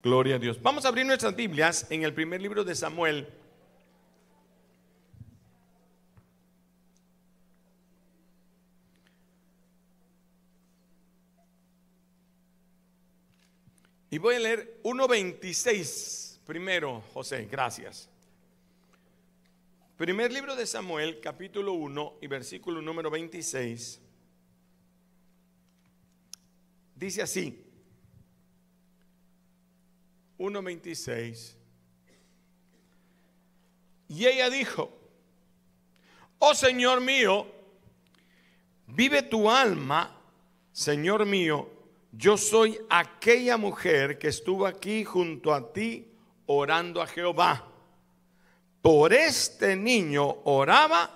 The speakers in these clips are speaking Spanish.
Gloria a Dios. Vamos a abrir nuestras Biblias en el primer libro de Samuel. Y voy a leer 1.26 primero, José, gracias. Primer libro de Samuel, capítulo 1 y versículo número 26. Dice así. 1.26. Y ella dijo, oh Señor mío, vive tu alma, Señor mío, yo soy aquella mujer que estuvo aquí junto a ti orando a Jehová. Por este niño oraba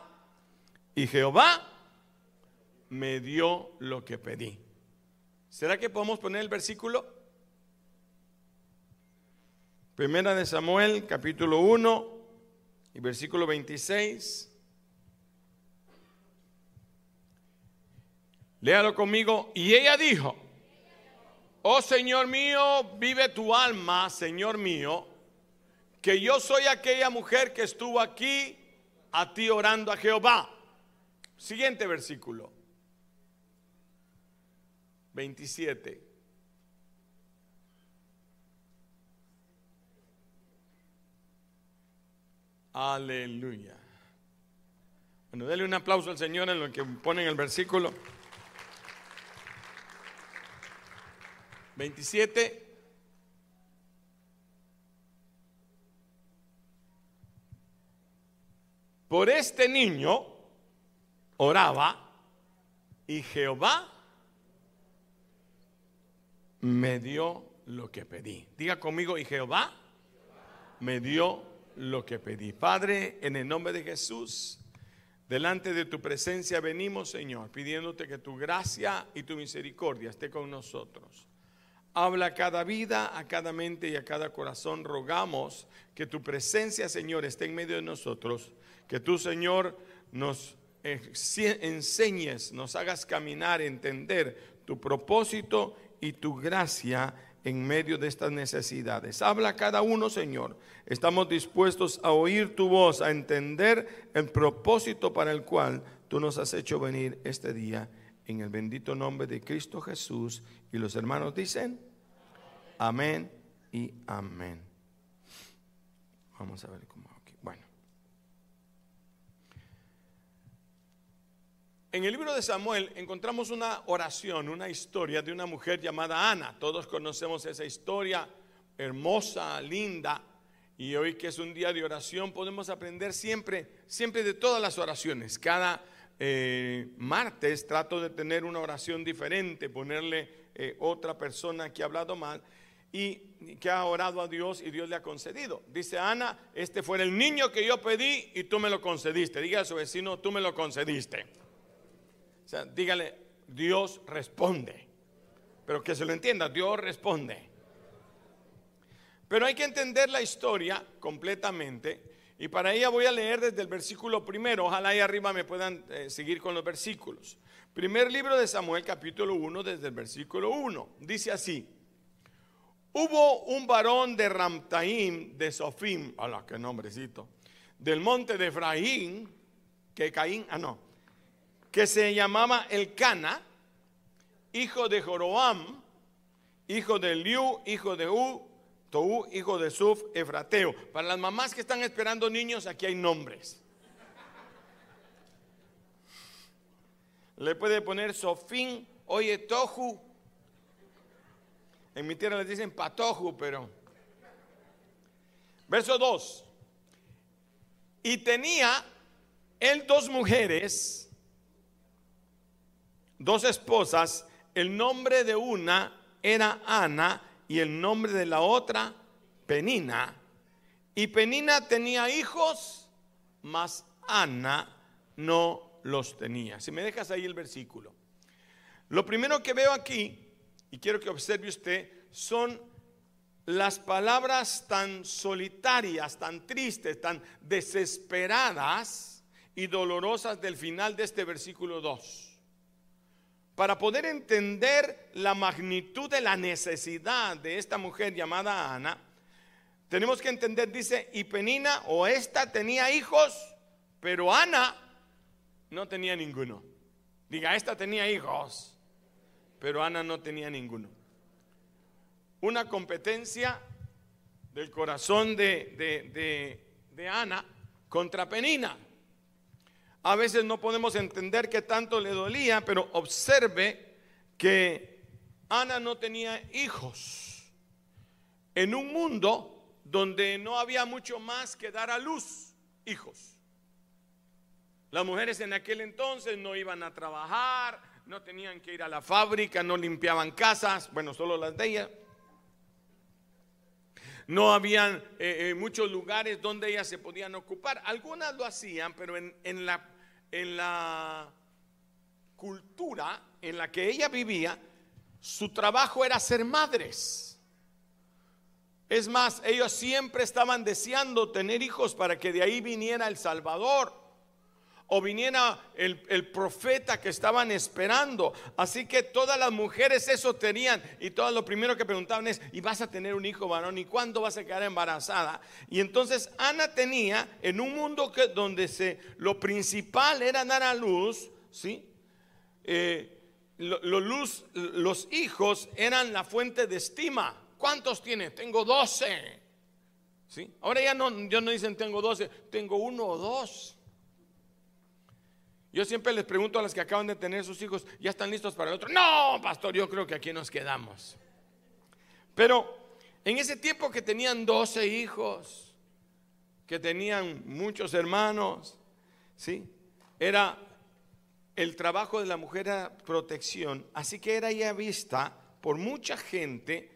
y Jehová me dio lo que pedí. ¿Será que podemos poner el versículo? Primera de Samuel, capítulo 1 y versículo 26. Léalo conmigo. Y ella dijo, oh Señor mío, vive tu alma, Señor mío, que yo soy aquella mujer que estuvo aquí a ti orando a Jehová. Siguiente versículo. 27. Aleluya. Bueno, denle un aplauso al Señor en lo que pone en el versículo. 27. Por este niño oraba y Jehová me dio lo que pedí. Diga conmigo, y Jehová me dio lo que pedí. Padre, en el nombre de Jesús, delante de tu presencia venimos, Señor, pidiéndote que tu gracia y tu misericordia esté con nosotros. Habla a cada vida, a cada mente y a cada corazón. Rogamos que tu presencia, Señor, esté en medio de nosotros. Que tú, Señor, nos enseñes, nos hagas caminar, entender tu propósito y tu gracia en medio de estas necesidades. Habla cada uno, Señor. Estamos dispuestos a oír tu voz, a entender el propósito para el cual tú nos has hecho venir este día en el bendito nombre de Cristo Jesús. Y los hermanos dicen, amén y amén. Vamos a ver cómo aquí. Bueno. En el libro de Samuel encontramos una oración, una historia de una mujer llamada Ana. Todos conocemos esa historia hermosa, linda. Y hoy que es un día de oración podemos aprender siempre, siempre de todas las oraciones. Cada eh, martes trato de tener una oración diferente, ponerle eh, otra persona que ha hablado mal y que ha orado a Dios y Dios le ha concedido. Dice Ana, este fue el niño que yo pedí y tú me lo concediste. Diga a su vecino, tú me lo concediste dígale, Dios responde. Pero que se lo entienda, Dios responde. Pero hay que entender la historia completamente. Y para ella voy a leer desde el versículo primero. Ojalá ahí arriba me puedan eh, seguir con los versículos. Primer libro de Samuel, capítulo 1, desde el versículo 1. Dice así. Hubo un varón de Ramtaim, de Sofim, hola, qué nombrecito, del monte de Efraín, que Caín, ah no, que se llamaba Elcana, hijo de Joroam, hijo de Liu, hijo de U, Tou, hijo de Suf, Efrateo. Para las mamás que están esperando niños, aquí hay nombres. Le puede poner Sofín, oye, Tohu. En mi tierra les dicen Patoju, pero. Verso 2. Y tenía él dos mujeres dos esposas, el nombre de una era Ana y el nombre de la otra Penina. Y Penina tenía hijos, mas Ana no los tenía. Si me dejas ahí el versículo. Lo primero que veo aquí, y quiero que observe usted, son las palabras tan solitarias, tan tristes, tan desesperadas y dolorosas del final de este versículo 2. Para poder entender la magnitud de la necesidad de esta mujer llamada Ana, tenemos que entender, dice, y Penina o esta tenía hijos, pero Ana no tenía ninguno. Diga, esta tenía hijos, pero Ana no tenía ninguno. Una competencia del corazón de, de Ana contra Penina. A veces no podemos entender qué tanto le dolía, pero observe que Ana no tenía hijos en un mundo donde no había mucho más que dar a luz hijos. Las mujeres en aquel entonces no iban a trabajar, no tenían que ir a la fábrica, no limpiaban casas, bueno, solo las de ellas. No habían eh, eh, muchos lugares donde ellas se podían ocupar. Algunas lo hacían, pero en, la, en la cultura en la que ella vivía, su trabajo era ser madres. Es más, ellos siempre estaban deseando tener hijos para que de ahí viniera el Salvador o viniera el, profeta que estaban esperando. Así que todas las mujeres eso tenían y todas lo primero que preguntaban es, ¿y vas a tener un hijo varón? ¿Y cuándo vas a quedar embarazada? Y entonces Ana tenía en un mundo que, donde se, lo principal era dar a luz, ¿sí? Eh, luz, los hijos eran la fuente de estima. ¿Cuántos tiene? Tengo 12. ¿Sí? Ahora ya no, ya no dicen tengo 12, tengo uno o dos. Yo siempre les pregunto a las que acaban de tener sus hijos, ¿ya están listos para el otro? No, pastor, yo creo que aquí nos quedamos. Pero en ese tiempo que tenían 12 hijos, que tenían muchos hermanos, ¿sí? Era el trabajo de la mujer a protección, así que era ya vista por mucha gente,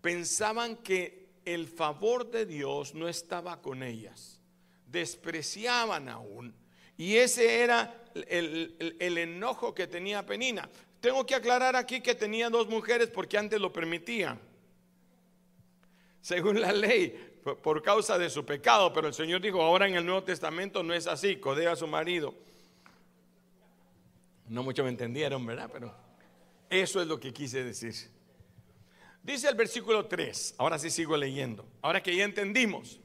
pensaban que el favor de Dios no estaba con ellas, despreciaban aún. Y ese era el, enojo que tenía Penina. Tengo que aclarar aquí que tenía dos mujeres porque antes lo permitía. Según la ley, por causa de su pecado, pero el Señor dijo, ahora en el Nuevo Testamento no es así, codea a su marido. No mucho me entendieron, ¿verdad? Pero eso es lo que quise decir. Dice el versículo 3, ahora sí sigo leyendo, ahora que ya entendimos,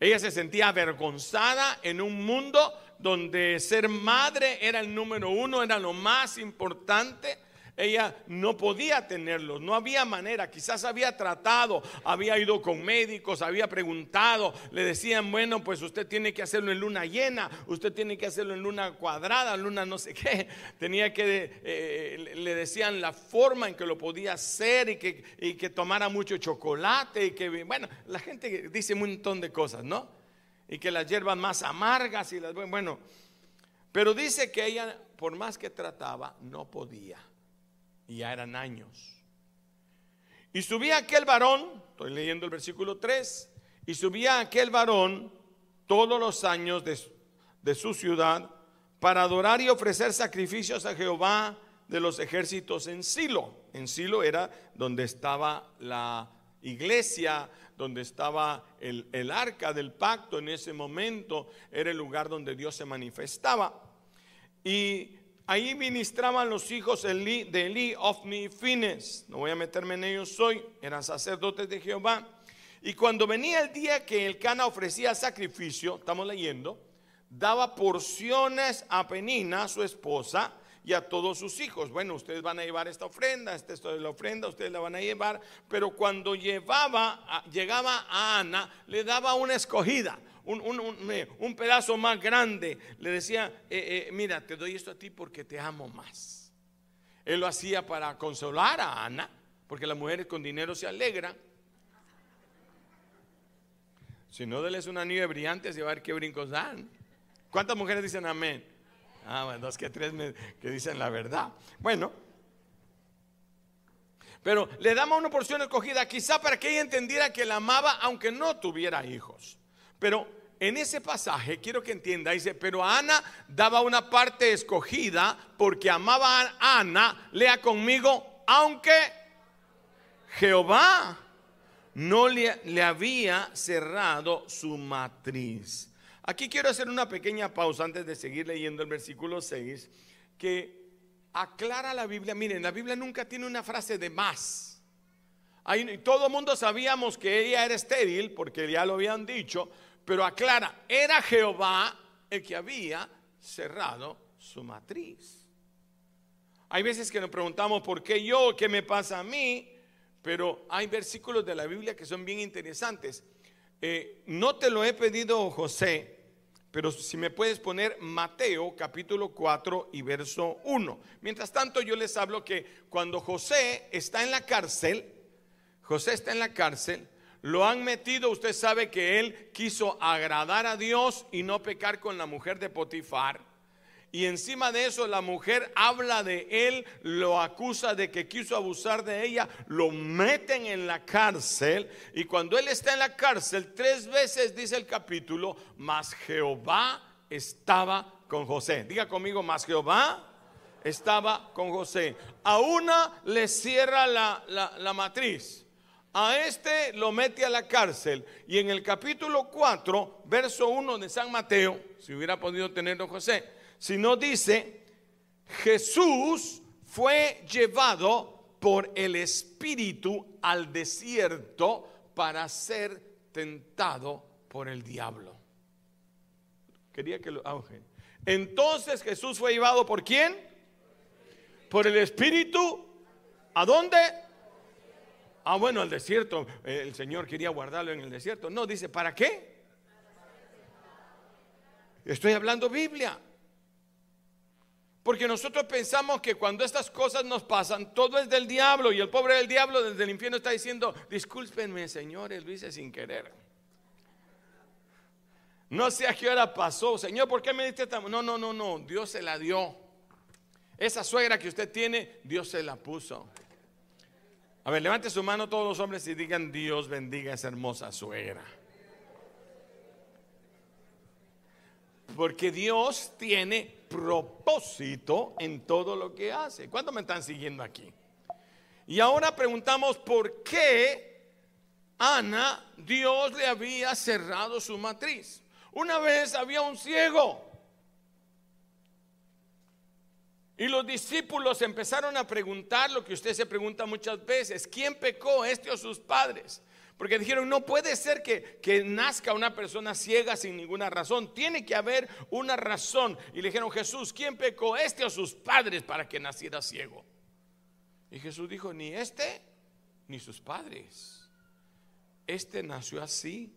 ella se sentía avergonzada en un mundo donde ser madre era el número uno, era lo más importante. Ella no podía tenerlos, no había manera, quizás había tratado, había ido con médicos, había preguntado, le decían, bueno, pues usted tiene que hacerlo en luna llena, usted tiene que hacerlo en luna cuadrada, luna no sé qué, tenía que, eh, le decían la forma en que lo podía hacer y que, y que tomara mucho chocolate y que, bueno, la gente dice un montón de cosas, ¿no? Y que las hierbas más amargas y las bueno, pero dice que ella por más que trataba no podía y ya eran años. Y subía aquel varón, estoy leyendo el versículo 3, y subía aquel varón todos los años de, de su ciudad para adorar y ofrecer sacrificios a Jehová de los ejércitos en Silo. En Silo era donde estaba la iglesia donde estaba el, arca del pacto en ese momento, era el lugar donde Dios se manifestaba. Y ahí ministraban los hijos de Eli, Ofni y Fines. No voy a meterme en ellos hoy, eran sacerdotes de Jehová. Y cuando venía el día que el Cana ofrecía sacrificio, estamos leyendo, daba porciones a Penina, su esposa, y a todos sus hijos. Bueno, ustedes van a llevar esta ofrenda, esta es la ofrenda, ustedes la van a llevar, pero cuando llevaba, llegaba a Ana, le daba una escogida. Un, pedazo más grande, le decía, eh, eh, mira, te doy esto a ti porque te amo más. Él lo hacía para consolar a Ana, porque las mujeres con dinero se alegran. Si no, déles una nieve brillante, se va a ver qué brincos dan. ¿Cuántas mujeres dicen amén? Ah, dos que tres que dicen la verdad. Bueno, pero le damos una porción escogida quizá para que ella entendiera que la amaba aunque no tuviera hijos. Pero en ese pasaje quiero que entienda, dice, pero Ana daba una parte escogida porque amaba a Ana, lea conmigo, aunque Jehová no le había cerrado su matriz. Aquí quiero hacer una pequeña pausa antes de seguir leyendo el versículo 6, que aclara la Biblia. Miren, la Biblia nunca tiene una frase de más. Ahí, todo el mundo sabíamos que ella era estéril porque ya lo habían dicho, pero aclara, era Jehová el que había cerrado su matriz. Hay veces que nos preguntamos por qué yo, qué me pasa a mí, pero hay versículos de la Biblia que son bien interesantes. Eh, no te lo he pedido, José, pero si me puedes poner Mateo capítulo 4 y verso 1. Mientras tanto, yo les hablo que cuando José está en la cárcel, José está en la cárcel, lo han metido, usted sabe que él quiso agradar a Dios y no pecar con la mujer de Potifar. Y encima de eso la mujer habla de él, lo acusa de que quiso abusar de ella, lo meten en la cárcel. Y cuando él está en la cárcel, tres veces dice el capítulo, mas Jehová estaba con José. Diga conmigo, mas Jehová estaba con José. A una le cierra la, la matriz. A este lo mete a la cárcel. Y en el capítulo 4, verso 1 de San Mateo, si hubiera podido tenerlo José sino dice, Jesús fue llevado por el Espíritu al desierto para ser tentado por el diablo. Quería que lo... auge. Entonces Jesús fue llevado por quién? Por el Espíritu. ¿A dónde? Ah, bueno, al desierto. El Señor quería guardarlo en el desierto. No, dice, ¿para qué? Estoy hablando Biblia. Porque nosotros pensamos que cuando estas cosas nos pasan, todo es del diablo y el pobre del diablo desde el infierno está diciendo, discúlpenme señores, lo hice sin querer. No sé a qué hora pasó, Señor, ¿por qué me diste esta? No, no, no, no, Dios se la dio. Esa suegra que usted tiene, Dios se la puso. A ver, levante su mano todos los hombres y digan, Dios bendiga a esa hermosa suegra. Porque Dios tiene propósito en todo lo que hace. ¿Cuántos me están siguiendo aquí? Y ahora preguntamos por qué Ana, Dios le había cerrado su matriz. Una vez había un ciego. Y los discípulos empezaron a preguntar lo que usted se pregunta muchas veces, ¿quién pecó, este o sus padres? Porque dijeron, no puede ser que, que, nazca una persona ciega sin ninguna razón. Tiene que haber una razón. Y le dijeron, Jesús, ¿quién pecó? ¿Este o sus padres para que naciera ciego? Y Jesús dijo, ni este ni sus padres. Este nació así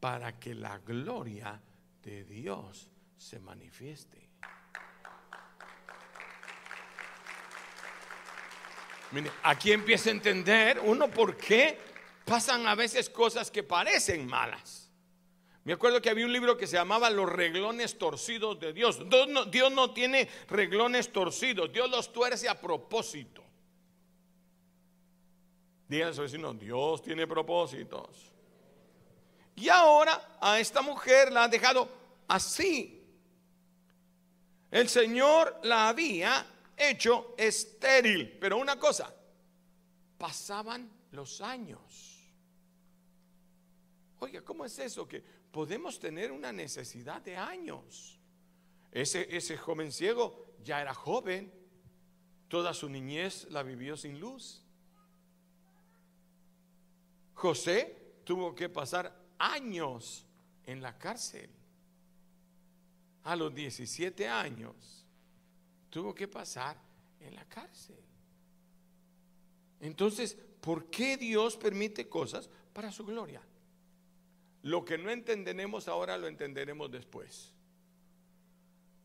para que la gloria de Dios se manifieste. Mire, aquí empieza a entender uno por qué pasan a veces cosas que parecen malas. Me acuerdo que había un libro que se llamaba Los reglones torcidos de Dios. Dios no, tiene reglones torcidos, Dios los tuerce a propósito. Díganle a su Dios tiene propósitos. Y ahora a esta mujer la ha dejado así. El Señor la había hecho estéril. Pero una cosa, pasaban los años. Oiga, ¿cómo es eso? Que podemos tener una necesidad de años. Ese, ese joven ciego ya era joven, toda su niñez la vivió sin luz. José tuvo que pasar años en la cárcel. A los 17 años tuvo que pasar en la cárcel. Entonces, ¿por qué Dios permite cosas para su gloria? Lo que no entendemos ahora lo entenderemos después.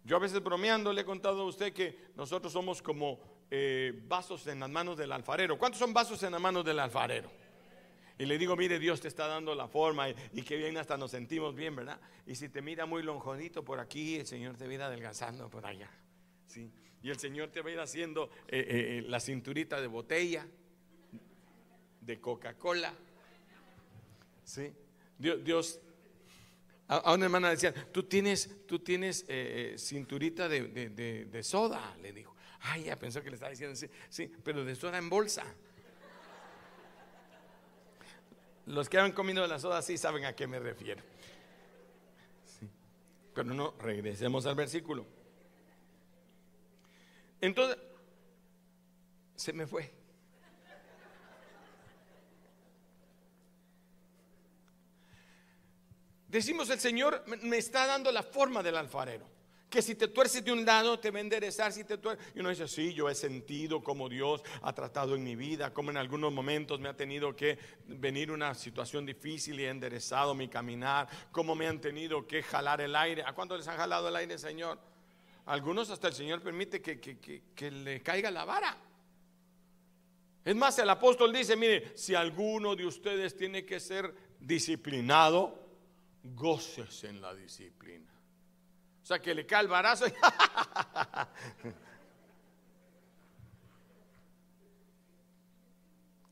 Yo a veces bromeando le he contado a usted que nosotros somos como eh, vasos en las manos del alfarero. ¿Cuántos son vasos en las manos del alfarero? Y le digo, mire, Dios te está dando la forma y, y que bien hasta nos sentimos bien, ¿verdad? Y si te mira muy lonjonito por aquí, el Señor te va a ir adelgazando por allá. ¿sí? Y el Señor te va a ir haciendo eh, eh, la cinturita de botella, de Coca-Cola. ¿sí? Dios, a, una hermana decía, tú tienes, tú tienes eh, eh, cinturita de, soda, le dijo. Ay, ya pensó que le estaba diciendo, sí, sí, pero de soda en bolsa. Los que han comido la soda sí saben a qué me refiero. Pero no, regresemos al versículo. Entonces, se me fue. Decimos, el Señor me está dando la forma del alfarero. Que si te tuerces de un lado, te va a enderezar. Si te Y uno dice, sí, yo he sentido como Dios ha tratado en mi vida, como en algunos momentos me ha tenido que venir una situación difícil y ha enderezado mi caminar, como me han tenido que jalar el aire. ¿A cuánto les han jalado el aire, Señor? algunos hasta el Señor permite que, que le caiga la vara. Es más, el apóstol dice, mire, si alguno de ustedes tiene que ser disciplinado, goces en la disciplina. O sea, que le cae el barazo.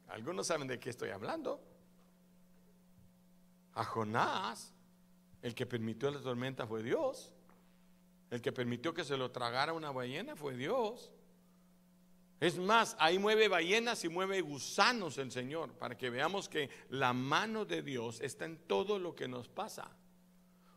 Algunos saben de qué estoy hablando. A Jonás, el que permitió la tormenta fue Dios. El que permitió que se lo tragara una ballena fue Dios. Es más, ahí mueve ballenas y mueve gusanos el Señor, para que veamos que la mano de Dios está en todo lo que nos pasa.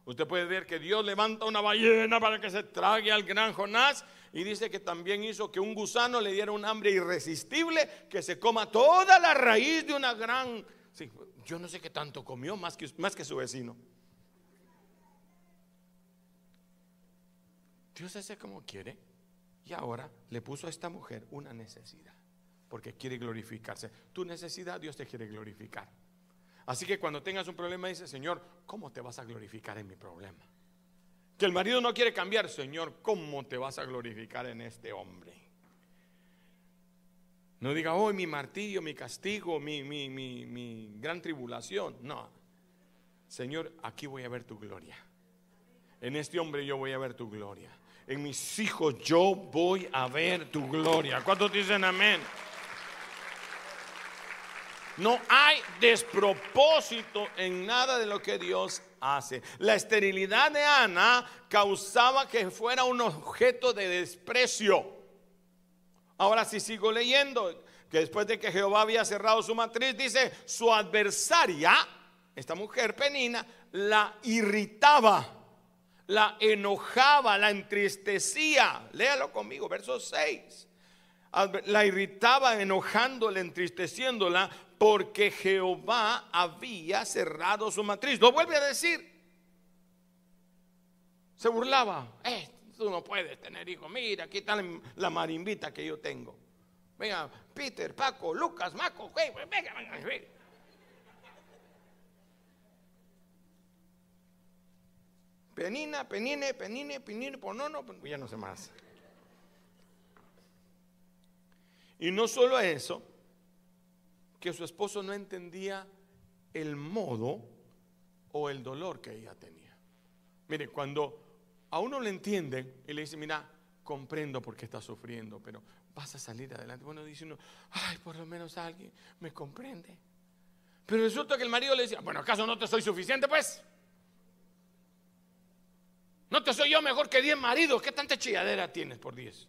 Usted puede ver que Dios levanta una ballena para que se trague al gran Jonás y dice que también hizo que un gusano le diera un hambre irresistible que se coma toda la raíz de una gran... yo no sé qué tanto comió más que, más que su vecino. Dios hace como quiere y ahora le puso a esta mujer una necesidad porque quiere glorificarse. Tu necesidad Dios te quiere glorificar. Así que cuando tengas un problema, dice, Señor, ¿cómo te vas a glorificar en mi problema? Que el marido no quiere cambiar, Señor, ¿cómo te vas a glorificar en este hombre? No diga, hoy mi martirio, mi castigo, mi gran tribulación. No. Señor, aquí voy a ver tu gloria. En este hombre yo voy a ver tu gloria. En mis hijos yo voy a ver tu gloria. ¿Cuántos dicen amén? No hay despropósito en nada de lo que Dios hace. La esterilidad de Ana causaba que fuera un objeto de desprecio. Ahora si sigo leyendo, que después de que Jehová había cerrado su matriz, dice, su adversaria, esta mujer penina, la irritaba, la enojaba, la entristecía. Léalo conmigo, verso 6 la irritaba enojándola, entristeciéndola, porque Jehová había cerrado su matriz. Lo vuelve a decir. Se burlaba. Eh, tú no puedes tener hijos. Mira, aquí está la marimbita que yo tengo. Venga, Peter, Paco, Lucas, Maco. Venga, venga, venga. Penina, penine, penine, penine, ponono, ya no sé más. Y no solo eso, que su esposo no entendía el modo o el dolor que ella tenía. Mire, cuando a uno le entiende y le dice, mira, comprendo por qué está sufriendo, pero vas a salir adelante. Bueno, dice uno, ay, por lo menos alguien me comprende. Pero resulta que el marido le decía, bueno, ¿acaso no te soy suficiente, pues? ¿No te soy yo mejor que 10 maridos? ¿Qué tanta chilladera tienes por 10?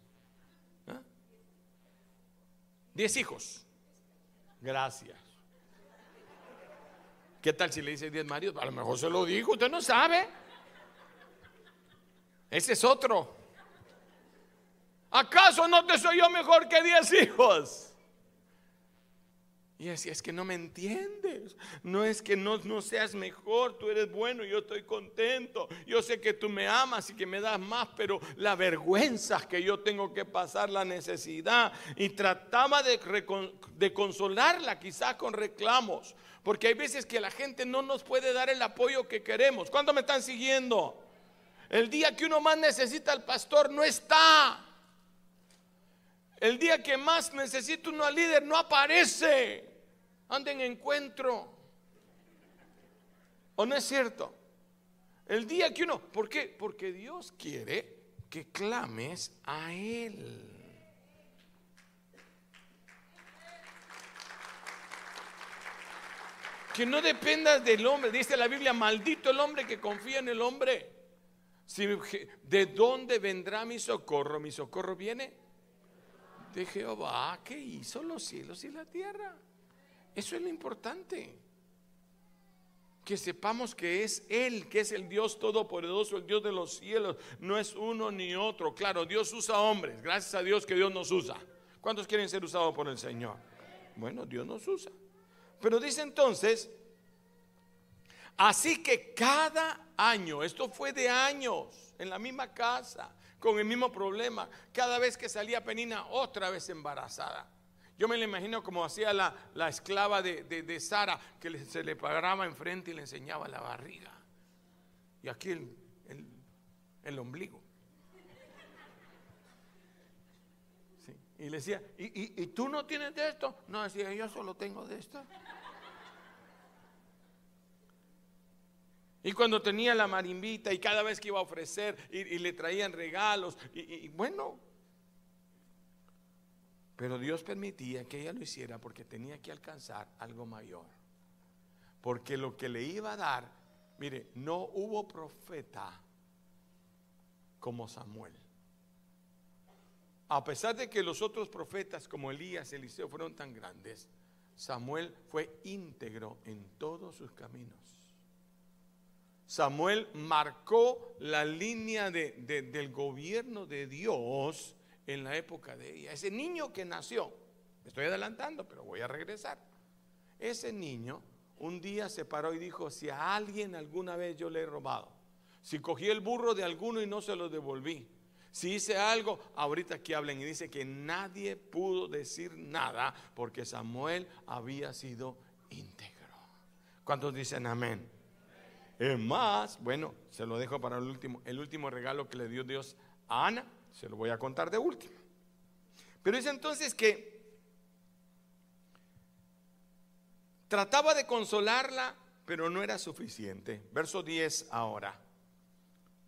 10 ¿Ah? hijos. Gracias. ¿Qué tal si le dice 10 maridos? A lo mejor se lo dijo, usted no sabe. Ese es otro. ¿Acaso no te soy yo mejor que 10 hijos? Y así es que no me entiendes. No es que no, no seas mejor, tú eres bueno, yo estoy contento. Yo sé que tú me amas y que me das más, pero la vergüenza que yo tengo que pasar, la necesidad. Y trataba de, de consolarla quizás con reclamos, porque hay veces que la gente no nos puede dar el apoyo que queremos. ¿Cuándo me están siguiendo? El día que uno más necesita al pastor no está. El día que más necesita uno al líder no aparece. Anda en encuentro. ¿O no es cierto? El día que uno, ¿por qué? Porque Dios quiere que clames a Él. Que no dependas del hombre. Dice la Biblia, maldito el hombre que confía en el hombre. ¿De dónde vendrá mi socorro? Mi socorro viene de Jehová que hizo los cielos y la tierra. Eso es lo importante. que sepamos que es Él, que es el Dios todopoderoso, el Dios de los cielos, no es uno ni otro. Claro, Dios usa hombres, gracias a Dios que Dios nos usa. ¿Cuántos quieren ser usados por el Señor? Bueno, Dios nos usa. Pero dice entonces, así que cada año, esto fue de años, en la misma casa, con el mismo problema, cada vez que salía Penina, otra vez embarazada. Yo me lo imagino como hacía la, esclava de, Sara, que se le paraba enfrente y le enseñaba la barriga. Y aquí el, ombligo. Y le decía, ¿Y, ¿Y, tú no tienes de esto? No, decía, yo solo tengo de esto. Y cuando tenía la marimbita y cada vez que iba a ofrecer y, le traían regalos, y bueno, pero Dios permitía que ella lo hiciera porque tenía que alcanzar algo mayor. Porque lo que le iba a dar, mire, no hubo profeta como Samuel. A pesar de que los otros profetas como Elías, Eliseo fueron tan grandes, Samuel fue íntegro en todos sus caminos. Samuel marcó la línea del gobierno de Dios en la época de ella. Ese niño que nació, me estoy adelantando, pero voy a regresar. Ese niño un día se paró y dijo, si a alguien alguna vez yo le he robado, si cogí el burro de alguno y no se lo devolví, si hice algo, ahorita que hablen y dice que nadie pudo decir nada porque Samuel había sido íntegro. ¿Cuántos dicen amén? Es más, bueno, se lo dejo para el último, el último regalo que le dio Dios a Ana se lo voy a contar de último. Pero es entonces que trataba de consolarla, pero no era suficiente. Verso 10 ahora.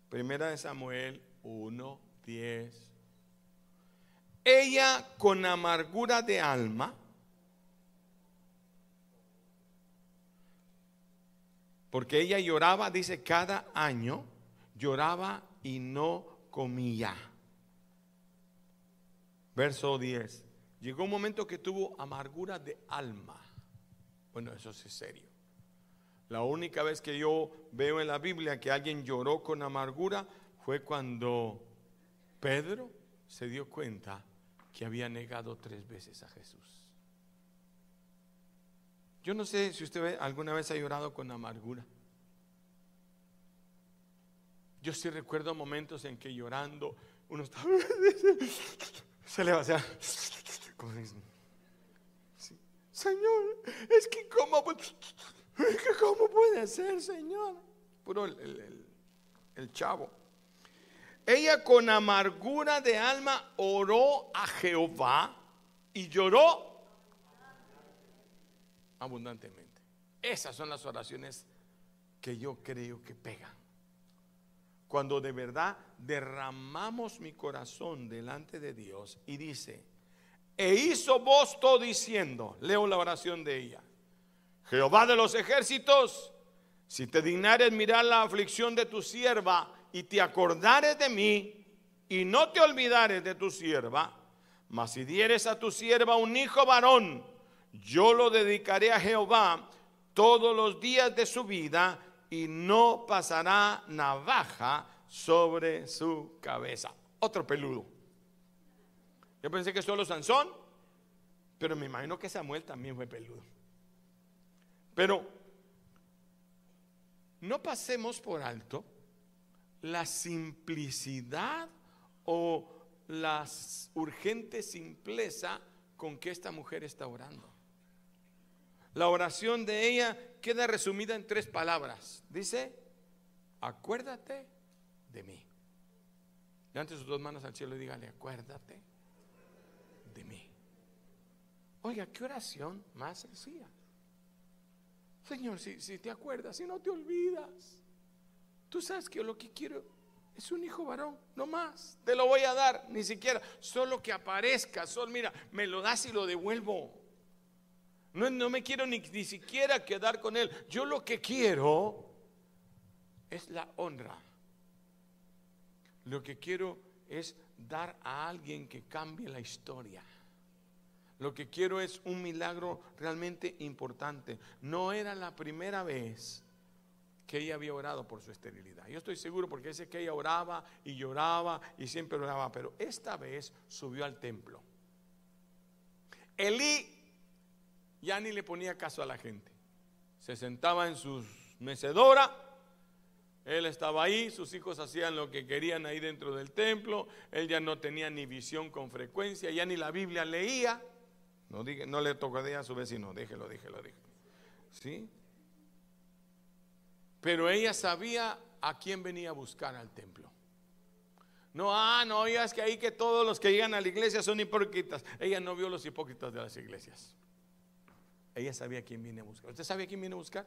Primera de Samuel 1, 10. Ella con amargura de alma, porque ella lloraba, dice, cada año lloraba y no comía. Verso 10. Llegó un momento que tuvo amargura de alma. Bueno, eso es serio. La única vez que yo veo en la Biblia que alguien lloró con amargura fue cuando Pedro se dio cuenta que había negado tres veces a Jesús. Yo no sé si usted alguna vez ha llorado con amargura. Yo sí recuerdo momentos en que llorando uno estaba Se le va a hacer. Señor, es que cómo, cómo puede ser, Señor. Puro el, el chavo. Ella con amargura de alma oró a Jehová y lloró abundantemente. Esas son las oraciones que yo creo que pegan cuando de verdad derramamos mi corazón delante de Dios y dice, e hizo voz todo diciendo, leo la oración de ella, Jehová de los ejércitos, si te dignares mirar la aflicción de tu sierva y te acordares de mí y no te olvidares de tu sierva, mas si dieres a tu sierva un hijo varón, yo lo dedicaré a Jehová todos los días de su vida y no pasará navaja sobre su cabeza. Otro peludo. Yo pensé que solo Sansón, pero me imagino que Samuel también fue peludo. Pero no pasemos por alto la simplicidad o la urgente simpleza con que esta mujer está orando. La oración de ella queda resumida en tres palabras. Dice, acuérdate de mí. Levante sus dos manos al cielo y dígale, acuérdate de mí. Oiga, qué oración más sencilla. Señor, si, si te acuerdas, si no te olvidas, tú sabes que lo que quiero es un hijo varón, no más. Te lo voy a dar, ni siquiera, solo que aparezca, solo mira, me lo das y lo devuelvo. No, me quiero ni, ni siquiera quedar con él. Yo lo que quiero es la honra. Lo que quiero es dar a alguien que cambie la historia. Lo que quiero es un milagro realmente importante. No era la primera vez que ella había orado por su esterilidad. Yo estoy seguro porque ese que ella oraba y lloraba y siempre oraba, pero esta vez subió al templo. Elí ya ni le ponía caso a la gente. Se sentaba en su mecedora. Él estaba ahí, sus hijos hacían lo que querían ahí dentro del templo. Él ya no tenía ni visión con frecuencia, ya ni la Biblia leía. No, diga, no le tocadea a su vecino, déjelo, déjelo, déjelo. ¿Sí? Pero ella sabía a quién venía a buscar al templo. No, ah, no, es que ahí que todos los que llegan a la iglesia son hipócritas. Ella no vio los hipócritas de las iglesias. Ella sabía a quién viene a buscar. ¿Usted sabe a quién viene a buscar?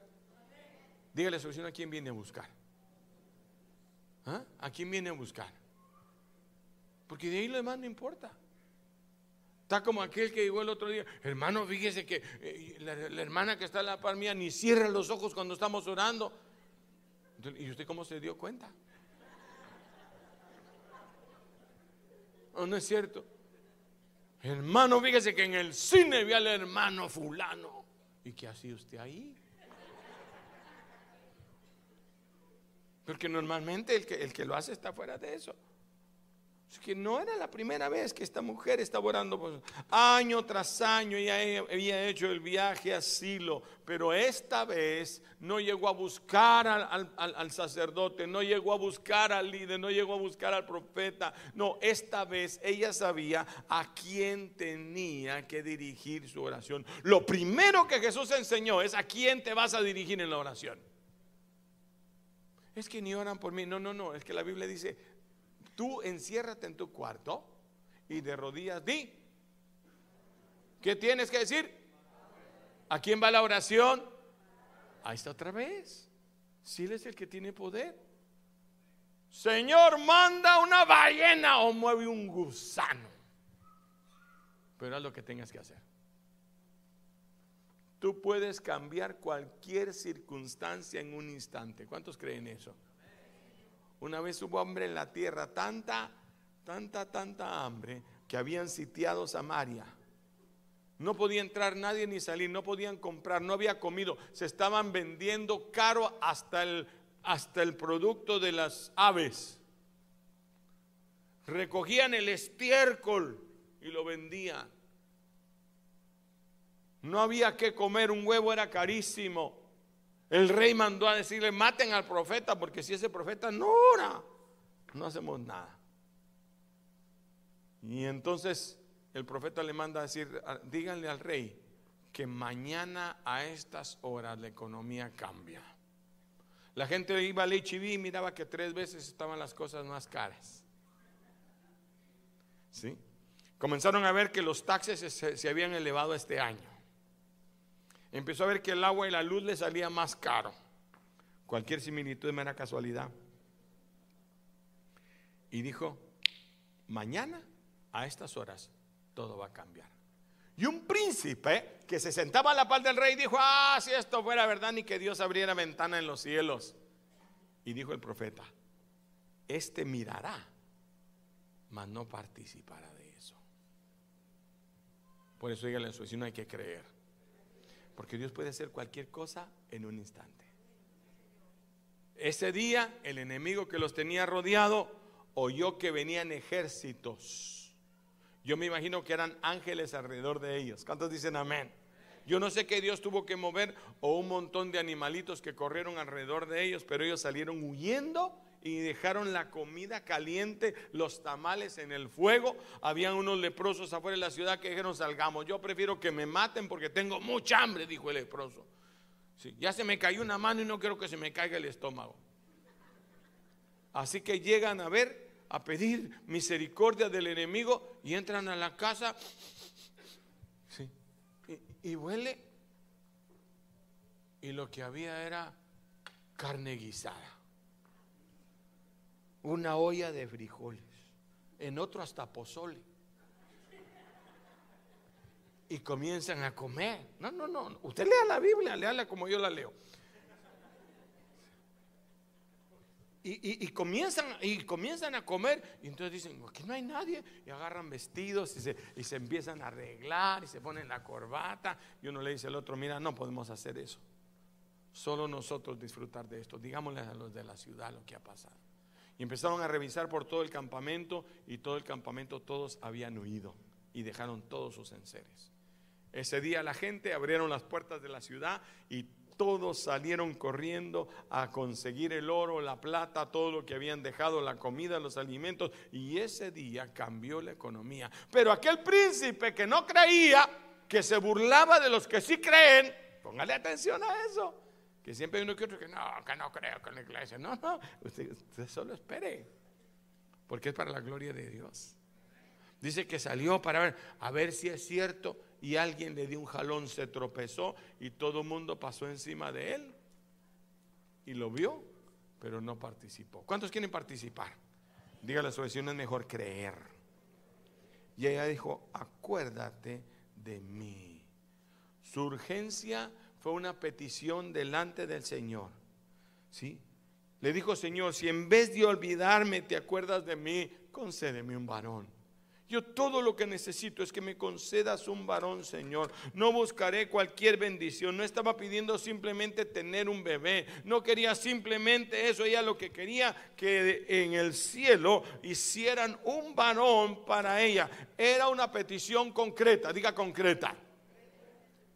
Dígale a su a quién viene a buscar. ¿Ah? ¿A quién viene a buscar? Porque de ahí lo demás no importa. Está como aquel que llegó el otro día. Hermano, fíjese que eh, la, hermana que está en la par mía ni cierra los ojos cuando estamos orando. ¿Y usted cómo se dio cuenta? ¿O no es cierto? Hermano, fíjese que en el cine vi al hermano fulano. ¿Y qué hacía usted ahí? Porque normalmente el que, el que lo hace está fuera de eso. Es que no era la primera vez que esta mujer estaba orando, pues, año tras año ella había hecho el viaje a Silo, pero esta vez no llegó a buscar al, sacerdote, no llegó a buscar al líder, no llegó a buscar al profeta, no, esta vez ella sabía a quién tenía que dirigir su oración. Lo primero que Jesús enseñó es a quién te vas a dirigir en la oración. Es que ni oran por mí, no, no, no, es que la Biblia dice, Tú enciérrate en tu cuarto y de rodillas di. ¿Qué tienes que decir? ¿A quién va la oración? Ahí está otra vez. Si él es el que tiene poder. Señor, manda una ballena o mueve un gusano. Pero haz lo que tengas que hacer. Tú puedes cambiar cualquier circunstancia en un instante. ¿Cuántos creen eso? Una vez hubo hambre en la tierra, tanta, tanta, tanta hambre que habían sitiado Samaria. No podía entrar nadie ni salir, no podían comprar, no había comido. Se estaban vendiendo caro hasta el, hasta el producto de las aves. Recogían el estiércol y lo vendían. No había que comer, un huevo era carísimo. El rey mandó a decirle, maten al profeta, porque si ese profeta no ora, no hacemos nada. Y entonces el profeta le manda a decir, díganle al rey que mañana a estas horas la economía cambia. La gente iba al HIV y miraba que tres veces estaban las cosas más caras. ¿Sí? Comenzaron a ver que los taxes se, se habían elevado este año empezó a ver que el agua y la luz le salía más caro. Cualquier similitud es mera casualidad. Y dijo, mañana a estas horas todo va a cambiar. Y un príncipe que se sentaba a la par del rey dijo, ah, si esto fuera verdad, ni que Dios abriera ventana en los cielos. Y dijo el profeta, este mirará, mas no participará de eso. Por eso dígale a su vecino, hay que creer. Porque Dios puede hacer cualquier cosa en un instante. Ese día el enemigo que los tenía rodeado oyó que venían ejércitos. Yo me imagino que eran ángeles alrededor de ellos. ¿Cuántos dicen amén? Yo no sé qué Dios tuvo que mover o un montón de animalitos que corrieron alrededor de ellos, pero ellos salieron huyendo y dejaron la comida caliente, los tamales en el fuego. Habían unos leprosos afuera de la ciudad que dijeron, salgamos. Yo prefiero que me maten porque tengo mucha hambre, dijo el leproso. Sí, ya se me cayó una mano y no quiero que se me caiga el estómago. Así que llegan a ver, a pedir misericordia del enemigo y entran a la casa y huele. Y lo que había era carne guisada una olla de frijoles, en otro hasta pozole. Y comienzan a comer. No, no, no. Usted lea la Biblia, léala como yo la leo. Y, comienzan, y comienzan a comer y entonces dicen, aquí no hay nadie. Y agarran vestidos y se, y se empiezan a arreglar y se ponen la corbata. Y uno le dice al otro, mira, no podemos hacer eso. solo nosotros disfrutar de esto. Digámosle a los de la ciudad lo que ha pasado. Y empezaron a revisar por todo el campamento y todo el campamento todos habían huido y dejaron todos sus enseres. Ese día la gente abrieron las puertas de la ciudad y todos salieron corriendo a conseguir el oro, la plata, todo lo que habían dejado, la comida, los alimentos. Y ese día cambió la economía. Pero aquel príncipe que no creía, que se burlaba de los que sí creen, póngale atención a eso. Que siempre hay uno que otro que no, que no creo con la iglesia. No, no, usted, solo espere. Porque es para la gloria de Dios. Dice que salió para ver, a ver si es cierto y alguien le dio un jalón, se tropezó y todo el mundo pasó encima de él. Y lo vio, pero no participó. ¿Cuántos quieren participar? Dígale a su vecino, es mejor creer. Y ella dijo, acuérdate de mí. Su urgencia fue una petición delante del Señor. ¿Sí? Le dijo, Señor, si en vez de olvidarme te acuerdas de mí, concédeme un varón. Yo todo lo que necesito es que me concedas un varón, Señor. No buscaré cualquier bendición. No estaba pidiendo simplemente tener un bebé. No quería simplemente eso. Ella lo que quería que en el cielo hicieran un varón para ella. Era una petición concreta. Diga concreta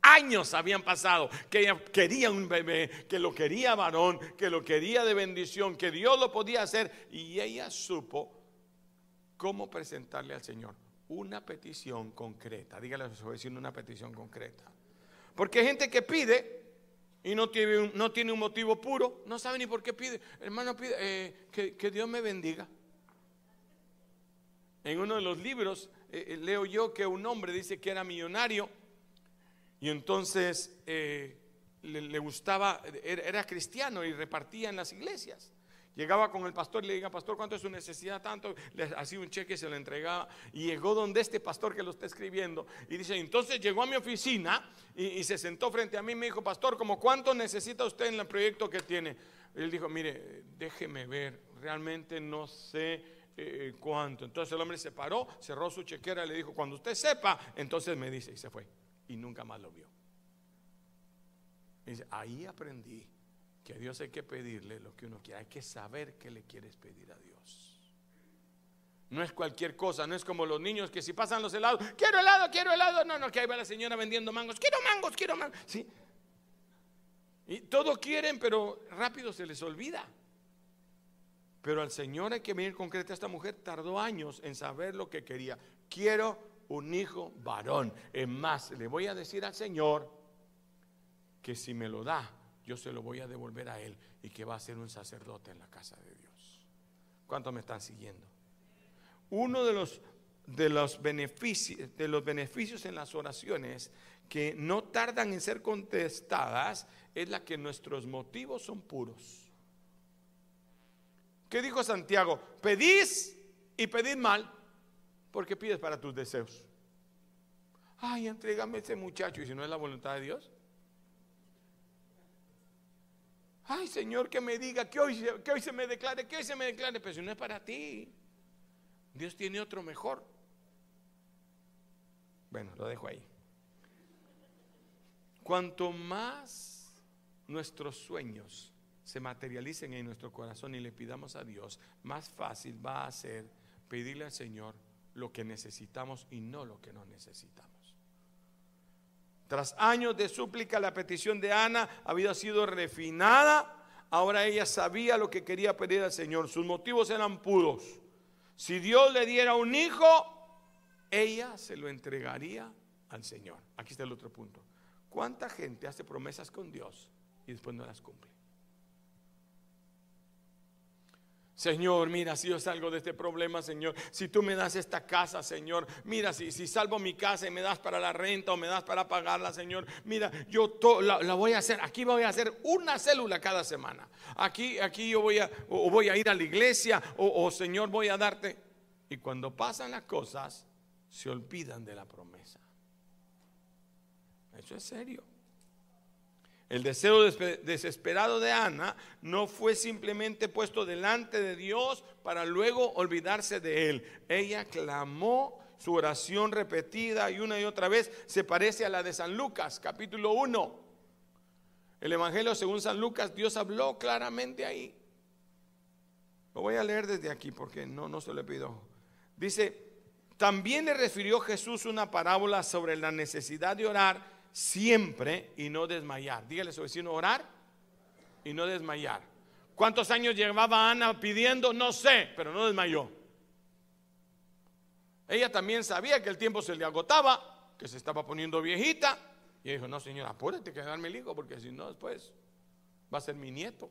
años habían pasado que ella quería un bebé, que lo quería varón, que lo quería de bendición, que Dios lo podía hacer. Y ella supo cómo presentarle al Señor una petición concreta. Dígale a su vecino una petición concreta. Porque hay gente que pide y no tiene, un, motivo puro, no sabe ni por qué pide. Hermano, pide eh, que, Dios me bendiga. En uno de los libros eh, eh, leo yo que un hombre dice que era millonario y entonces le, gustaba, era cristiano y repartía en las iglesias. Llegaba con el pastor y le diga, pastor, ¿cuánto es su necesidad? Tanto, le hacía un cheque y se lo entregaba. Y llegó donde este pastor que lo está escribiendo. Y dice, entonces llegó a mi oficina y, se sentó frente a mí y me dijo, pastor, ¿cómo cuánto necesita usted en el proyecto que tiene? él dijo, mire, déjeme ver, realmente no sé eh, cuánto. Entonces el hombre se paró, cerró su chequera y le dijo, cuando usted sepa, entonces me dice, y se fue. Y nunca más lo vio. Y dice, ahí aprendí que a Dios hay que pedirle lo que uno quiera, hay que saber qué le quieres pedir a Dios. No es cualquier cosa, no es como los niños que si pasan los helados, quiero helado, quiero helado, no, no, que ahí va la señora vendiendo mangos, quiero mangos, quiero mangos, ¿sí? Y todo quieren, pero rápido se les olvida. Pero al Señor hay que venir concreto. Esta mujer tardó años en saber lo que quería. Quiero un hijo varón. Es más, le voy a decir al Señor que si me lo da, yo se lo voy a devolver a él y que va a ser un sacerdote en la casa de Dios. ¿Cuántos me están siguiendo? Uno de los, de los, beneficios, de los beneficios en las oraciones que no tardan en ser contestadas es la que nuestros motivos son puros. ¿Qué dijo Santiago? Pedís y pedid mal porque pides para tus deseos. Ay, entrégame ese muchacho y si no es la voluntad de Dios. Ay, Señor, que me diga, que hoy, que hoy se me declare, que hoy se me declare, pero si no es para ti. Dios tiene otro mejor. Bueno, lo dejo ahí. Cuanto más nuestros sueños se materialicen en nuestro corazón y le pidamos a Dios, más fácil va a ser pedirle al Señor lo que necesitamos y no lo que no necesitamos. Tras años de súplica, la petición de Ana había sido refinada. Ahora ella sabía lo que quería pedir al Señor. Sus motivos eran puros. Si Dios le diera un hijo, ella se lo entregaría al Señor. Aquí está el otro punto. ¿Cuánta gente hace promesas con Dios y después no las cumple? Señor, mira, si yo salgo de este problema, Señor, si tú me das esta casa, Señor, mira, si, si salvo mi casa y me das para la renta o me das para pagarla, Señor, mira, yo la, voy a hacer, aquí voy a hacer una célula cada semana. Aquí, aquí yo voy a, o voy a ir a la iglesia, o, o Señor, voy a darte. Y cuando pasan las cosas, se olvidan de la promesa. Eso es serio. El deseo desesperado de Ana no fue simplemente puesto delante de Dios para luego olvidarse de él. Ella clamó su oración repetida y una y otra vez se parece a la de San Lucas, capítulo 1. El Evangelio según San Lucas, Dios habló claramente ahí. Lo voy a leer desde aquí porque no, no se lo pido. Dice, también le refirió Jesús una parábola sobre la necesidad de orar siempre y no desmayar. Dígale a su vecino, orar y no desmayar. ¿Cuántos años llevaba Ana pidiendo? No sé, pero no desmayó. Ella también sabía que el tiempo se le agotaba, que se estaba poniendo viejita. Y dijo, no señor, apúrate que darme el hijo, porque si no después va a ser mi nieto.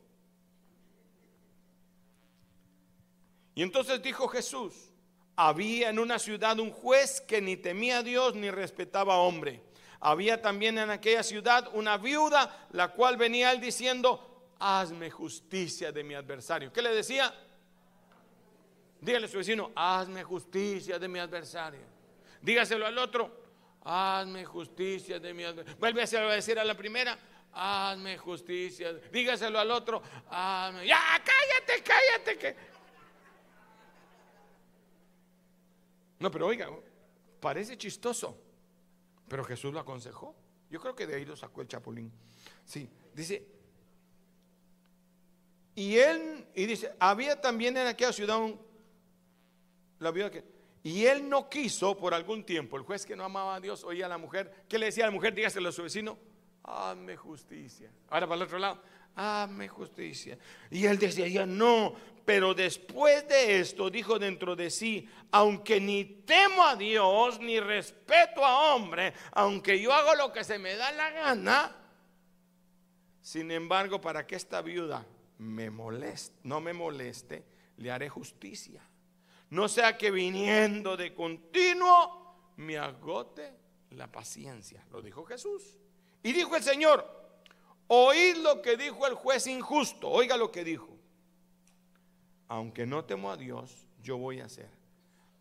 Y entonces dijo Jesús, había en una ciudad un juez que ni temía a Dios ni respetaba a hombre. Había también en aquella ciudad una viuda, la cual venía él diciendo, hazme justicia de mi adversario. ¿Qué le decía? Dígale a su vecino, hazme justicia de mi adversario. Dígaselo al otro, hazme justicia de mi adversario. Vuelve a decir a la primera, hazme justicia. Dígaselo al otro, hazme. Ya, cállate, cállate. Que... No, pero oiga, parece chistoso, pero Jesús lo aconsejó. Yo creo que de ahí lo sacó el chapulín. Sí, dice, y él, y dice, había también en aquella ciudad un, la que, y él no quiso por algún tiempo, el juez que no amaba a Dios oía a la mujer, ¿qué le decía a la mujer? Dígaselo a su vecino, hazme justicia. Ahora para el otro lado, hazme justicia. Y él decía, no, pero después de esto dijo dentro de sí, aunque ni temo a Dios, ni respeto a hombre, aunque yo hago lo que se me da la gana, sin embargo, para que esta viuda me moleste, no me moleste, le haré justicia. No sea que viniendo de continuo me agote la paciencia. Lo dijo Jesús. Y dijo el Señor, Oíd lo que dijo el juez injusto. Oiga lo que dijo. Aunque no temo a Dios, yo voy a hacer.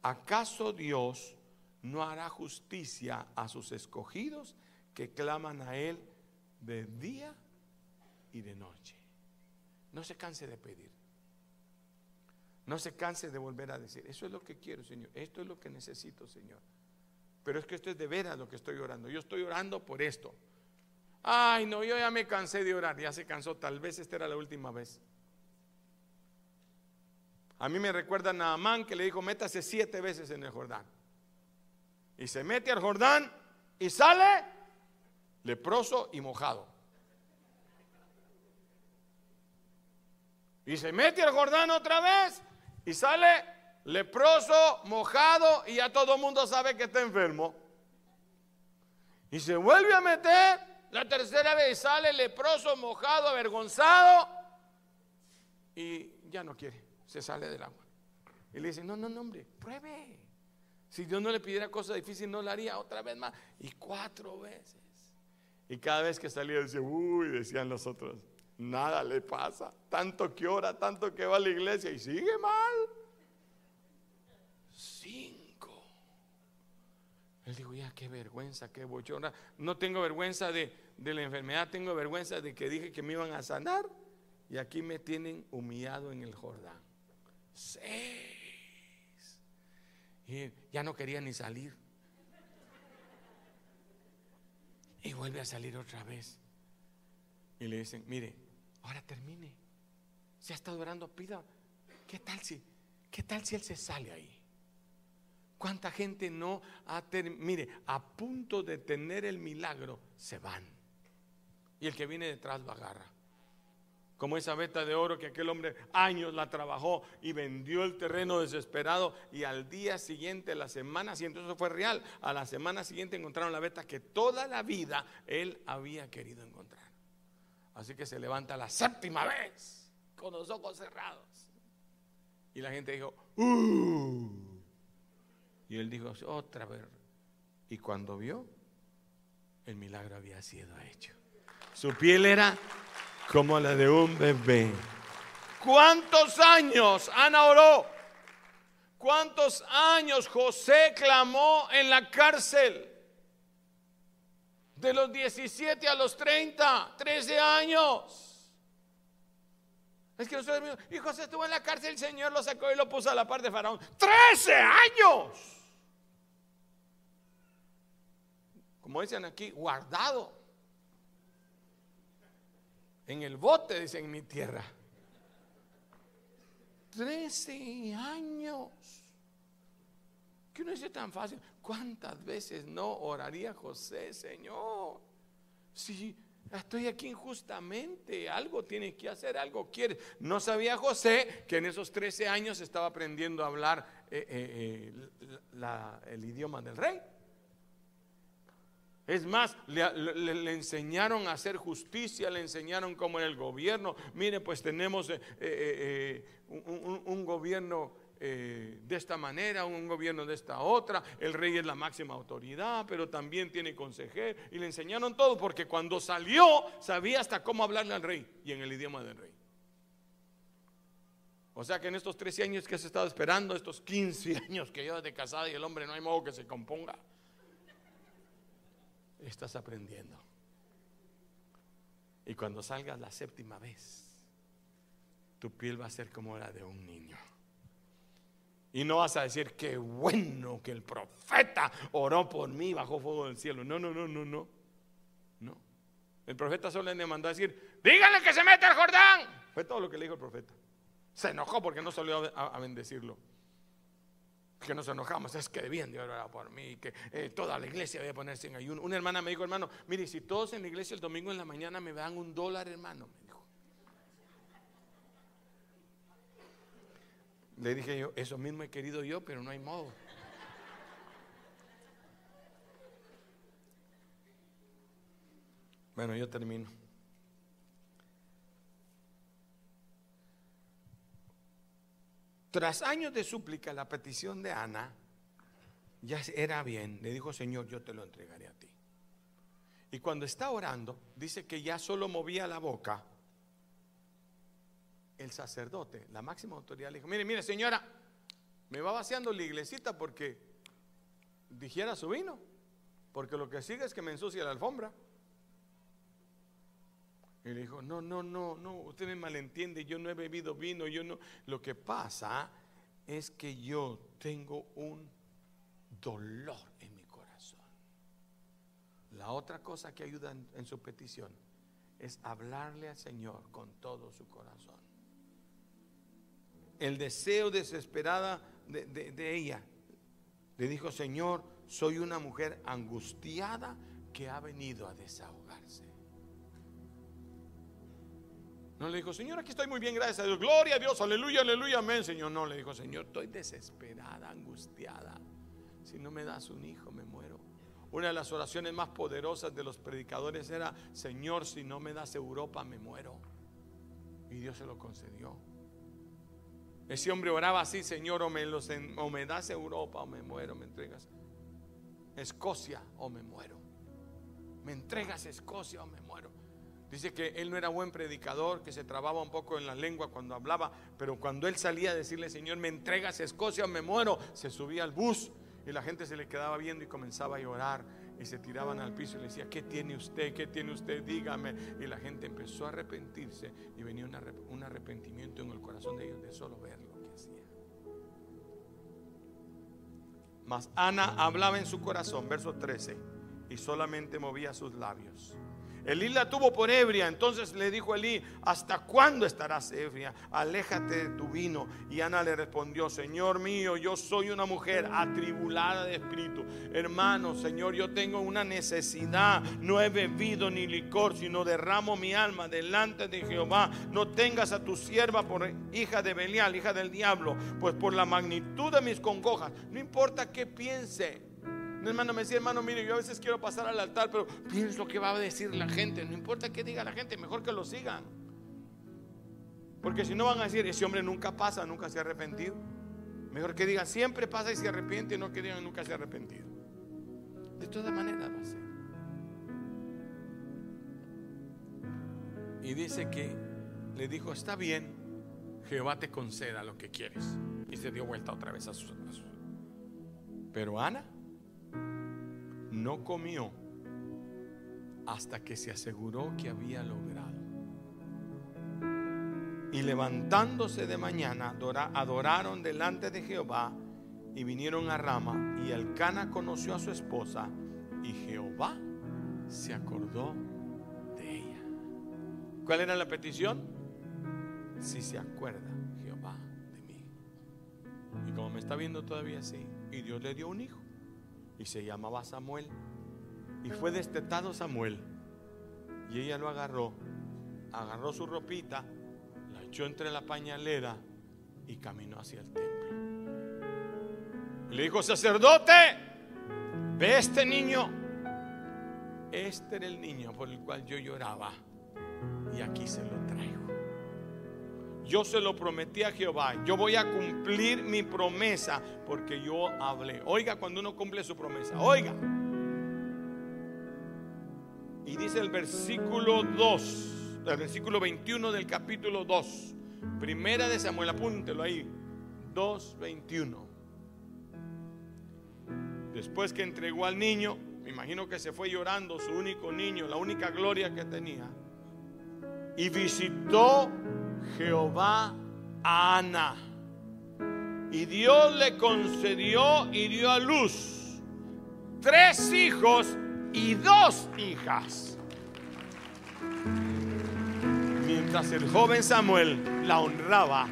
¿Acaso Dios no hará justicia a sus escogidos que claman a Él de día y de noche? No se canse de pedir. No se canse de volver a decir, eso es lo que quiero, Señor. Esto es lo que necesito, Señor. Pero es que esto es de veras lo que estoy orando. Yo estoy orando por esto. Ay, no, yo ya me cansé de orar, ya se cansó, tal vez esta era la última vez. A mí me recuerda a Naamán que le dijo, métase siete veces en el Jordán. Y se mete al Jordán y sale leproso y mojado. Y se mete al Jordán otra vez y sale leproso, mojado y ya todo el mundo sabe que está enfermo. Y se vuelve a meter la tercera vez sale leproso, mojado, avergonzado y ya no quiere, se sale del agua. Y le dice, no, no, no, hombre, pruebe. Si Dios no le pidiera cosa difícil, no la haría otra vez más. Y cuatro veces. Y cada vez que salía decía, uy, decían los otros, nada le pasa. Tanto que ora, tanto que va a la iglesia y sigue mal. Él dijo, ya, qué vergüenza, qué bochona. No tengo vergüenza de, la enfermedad, tengo vergüenza de que dije que me iban a sanar. Y aquí me tienen humillado en el Jordán. Seis. Y ya no quería ni salir. Y vuelve a salir otra vez. Y le dicen, mire, ahora termine. Se ha estado orando, pida. ¿Qué tal si, qué tal si él se sale ahí? ¿Cuánta gente no ha mire, a punto de tener el milagro, se van? Y el que viene detrás lo agarra. Como esa veta de oro que aquel hombre años la trabajó y vendió el terreno desesperado y al día siguiente, la semana siguiente, eso fue real, a la semana siguiente encontraron la veta que toda la vida él había querido encontrar. Así que se levanta la séptima vez con los ojos cerrados. Y la gente dijo, ¡uh! Y él dijo, otra vez. Y cuando vio, el milagro había sido hecho. Su piel era como la de un bebé. ¿Cuántos años Ana oró? ¿Cuántos años José clamó en la cárcel? De los 17 a los 30, 13 años. Es que nosotros, y José estuvo en la cárcel, el Señor lo sacó y lo puso a la par de Faraón. 13 años. como dicen aquí, guardado. En el bote, dice en mi tierra. Trece años. ¿Qué no es tan fácil? ¿Cuántas veces no oraría José, Señor? Si estoy aquí injustamente, algo tiene que hacer, algo quiere. No sabía José que en esos 13 años estaba aprendiendo a hablar eh, eh, eh, el idioma del rey. Es más, le, enseñaron a hacer justicia, le enseñaron cómo era el gobierno. Mire, pues tenemos un, gobierno de esta manera, un gobierno de esta otra, el rey es la máxima autoridad, pero también tiene consejero, y le enseñaron todo, porque cuando salió sabía hasta cómo hablarle al rey y en el idioma del rey. O sea que en estos 13 años que has estado esperando, estos 15 años que yo de casada y el hombre no hay modo que se componga, estás aprendiendo. Y cuando salgas la séptima vez, tu piel va a ser como la de un niño. Y no vas a decir, qué bueno que el profeta oró por mí bajo fuego del cielo. No, no, no, no, no. No. El profeta solo le mandó a decir, díganle que se meta al Jordán. Fue todo lo que le dijo el profeta. Se enojó porque no salió a, bendecirlo. Que nos enojamos, es que debían de orar por mí, que eh, toda la iglesia debe ponerse en ayuno. Una hermana me dijo, hermano, mire, si todos en la iglesia el domingo en la mañana me dan un dólar, hermano, me dijo. Le dije yo, eso mismo he querido yo, pero no hay modo. Bueno, yo termino. Tras años de súplica, la petición de Ana ya era bien. Le dijo, Señor, yo te lo entregaré a ti. Y cuando está orando, dice que ya solo movía la boca. El sacerdote, la máxima autoridad, le dijo, mire, mire, señora, me va vaciando la iglesita porque dijera su vino. Porque lo que sigue es que me ensucia la alfombra. Y le dijo, no, no, no, no, usted me malentiende, yo no he bebido vino, yo no. Lo que pasa es que yo tengo un dolor en mi corazón. La otra cosa que ayuda en, su petición es hablarle al Señor con todo su corazón. El deseo desesperada de, de ella le dijo, Señor, soy una mujer angustiada que ha venido a desahogarse. No le dijo, Señor, aquí estoy muy bien, gracias a Dios. Gloria a Dios, aleluya, aleluya, amén, Señor. No, le dijo, Señor, estoy desesperada, angustiada. Si no me das un hijo, me muero. Una de las oraciones más poderosas de los predicadores era, Señor, si no me das Europa, me muero. Y Dios se lo concedió. Ese hombre oraba así, Señor, o me, o me das Europa o me muero, me entregas Escocia o me muero. Me entregas Escocia o me muero. Dice que él no era buen predicador, que se trababa un poco en la lengua cuando hablaba, pero cuando él salía a decirle, Señor, me entregas Escocia me muero, se subía al bus y la gente se le quedaba viendo y comenzaba a llorar y se tiraban al piso y le decía, ¿qué tiene usted? ¿Qué tiene usted? Dígame. Y la gente empezó a arrepentirse y venía un arrepentimiento en el corazón de ellos de solo ver lo que hacía. Mas Ana hablaba en su corazón, verso 13, y solamente movía sus labios. Elí la tuvo por ebria, entonces le dijo Elí, ¿hasta cuándo estarás ebria? Aléjate de tu vino. Y Ana le respondió, Señor mío, yo soy una mujer atribulada de espíritu. Hermano, Señor, yo tengo una necesidad. No he bebido ni licor, sino derramo mi alma delante de Jehová. No tengas a tu sierva por hija de Belial, hija del diablo, pues por la magnitud de mis congojas, no importa qué piense un hermano me decía, hermano, mire, yo a veces quiero pasar al altar, pero pienso que va a decir la gente. No importa qué diga la gente, mejor que lo sigan. Porque si no van a decir, ese hombre nunca pasa, nunca se ha arrepentido. Mejor que digan, siempre pasa y se arrepiente, no que digan, nunca se ha arrepentido. De todas maneras va a ser. Y dice que le dijo, está bien, Jehová te conceda lo que quieres. Y se dio vuelta otra vez a sus... Pero Ana no comió hasta que se aseguró que había logrado. Y levantándose de mañana, adoraron delante de Jehová y vinieron a Rama. Y el Cana conoció a su esposa y Jehová se acordó de ella. ¿Cuál era la petición? Si se acuerda Jehová de mí. Y como me está viendo todavía así, y Dios le dio un hijo, y se llamaba Samuel, y fue destetado Samuel, y ella lo agarró, agarró su ropita, la echó entre la pañalera y caminó hacia el templo. Le dijo, sacerdote, ve este niño. Este era el niño por el cual yo lloraba y aquí se lo traigo. Yo se lo prometí a Jehová. Yo voy a cumplir mi promesa porque yo hablé. Oiga cuando uno cumple su promesa. Oiga. Y dice el versículo 2, el versículo 21 del capítulo 2. Primera de Samuel, apúntelo ahí. 2.21. Después que entregó al niño, me imagino que se fue llorando, su único niño, la única gloria que tenía. Y visitó Jehová a Ana. Y Dios le concedió y dio a luz tres hijos y dos hijas. Mientras el joven Samuel la honraba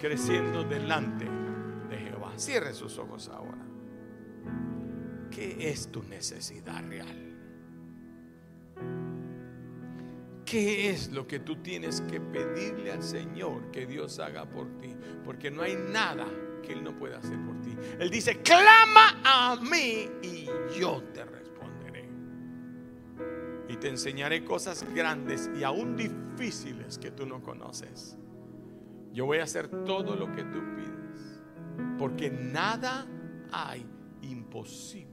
creciendo delante de Jehová. Cierre sus ojos ahora. ¿Qué es tu necesidad real? ¿Qué es lo que tú tienes que pedirle al Señor que Dios haga por ti? Porque no hay nada que Él no pueda hacer por ti. Él dice, clama a mí y yo te responderé. Y te enseñaré cosas grandes y aún difíciles que tú no conoces. Yo voy a hacer todo lo que tú pides. Porque nada hay imposible